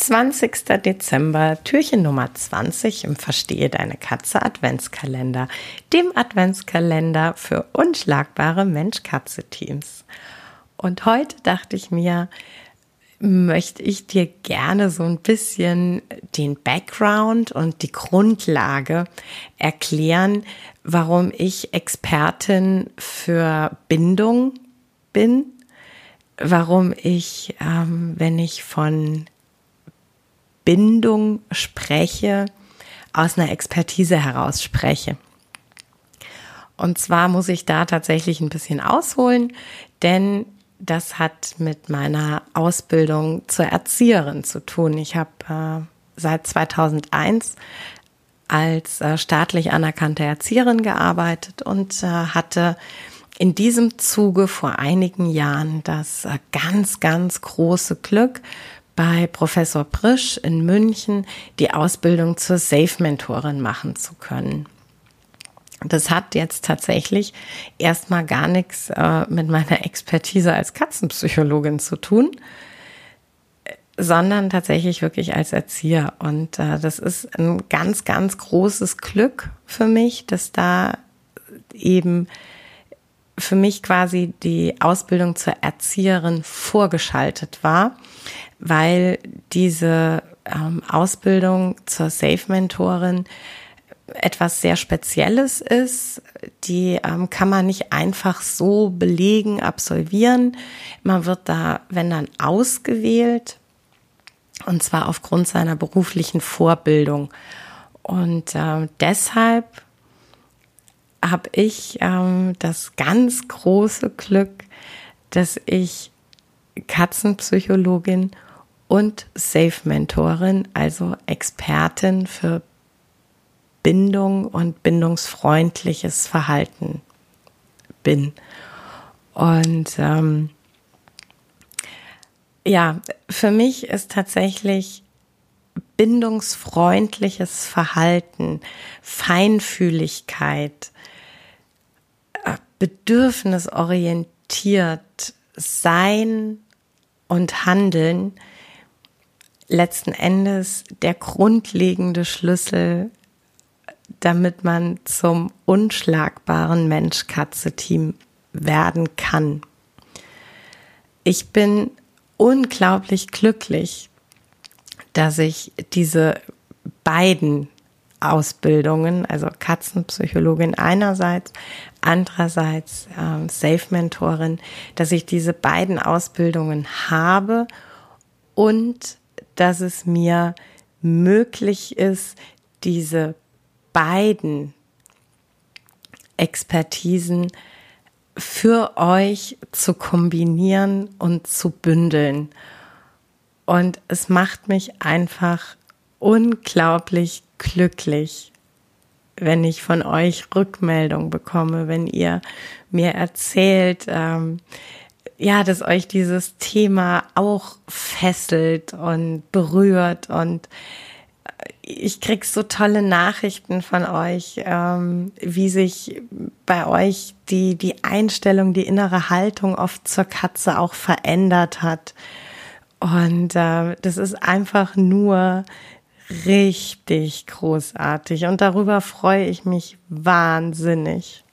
20. Dezember, Türchen Nummer 20 im Verstehe deine Katze Adventskalender, dem Adventskalender für unschlagbare Mensch-Katze-Teams. Und heute dachte ich mir, möchte ich dir gerne so ein bisschen den Background und die Grundlage erklären, warum ich Expertin für Bindung bin, warum ich, ähm, wenn ich von Bindung spreche, aus einer Expertise heraus spreche. Und zwar muss ich da tatsächlich ein bisschen ausholen, denn das hat mit meiner Ausbildung zur Erzieherin zu tun. Ich habe äh, seit 2001 als äh, staatlich anerkannte Erzieherin gearbeitet und äh, hatte in diesem Zuge vor einigen Jahren das äh, ganz, ganz große Glück, bei Professor Prisch in München die Ausbildung zur Safe-Mentorin machen zu können. Das hat jetzt tatsächlich erstmal gar nichts äh, mit meiner Expertise als Katzenpsychologin zu tun, sondern tatsächlich wirklich als Erzieher. Und äh, das ist ein ganz, ganz großes Glück für mich, dass da eben für mich quasi die Ausbildung zur Erzieherin vorgeschaltet war, weil diese ähm, Ausbildung zur Safe-Mentorin etwas sehr Spezielles ist. Die ähm, kann man nicht einfach so belegen, absolvieren. Man wird da, wenn dann, ausgewählt. Und zwar aufgrund seiner beruflichen Vorbildung. Und äh, deshalb habe ich ähm, das ganz große Glück, dass ich Katzenpsychologin und Safe-Mentorin, also Expertin für Bindung und bindungsfreundliches Verhalten bin. Und ähm, ja, für mich ist tatsächlich bindungsfreundliches Verhalten, Feinfühligkeit, bedürfnisorientiert sein und handeln letzten Endes der grundlegende Schlüssel, damit man zum unschlagbaren Mensch-Katze-Team werden kann. Ich bin unglaublich glücklich, dass ich diese beiden Ausbildungen, also Katzenpsychologin einerseits, andererseits äh, Safe-Mentorin, dass ich diese beiden Ausbildungen habe und dass es mir möglich ist, diese beiden Expertisen für euch zu kombinieren und zu bündeln. Und es macht mich einfach unglaublich glücklich, wenn ich von euch Rückmeldung bekomme, wenn ihr mir erzählt, ähm, ja, dass euch dieses Thema auch fesselt und berührt und ich krieg so tolle Nachrichten von euch, ähm, wie sich bei euch die, die Einstellung, die innere Haltung oft zur Katze auch verändert hat. Und äh, das ist einfach nur richtig großartig. Und darüber freue ich mich wahnsinnig.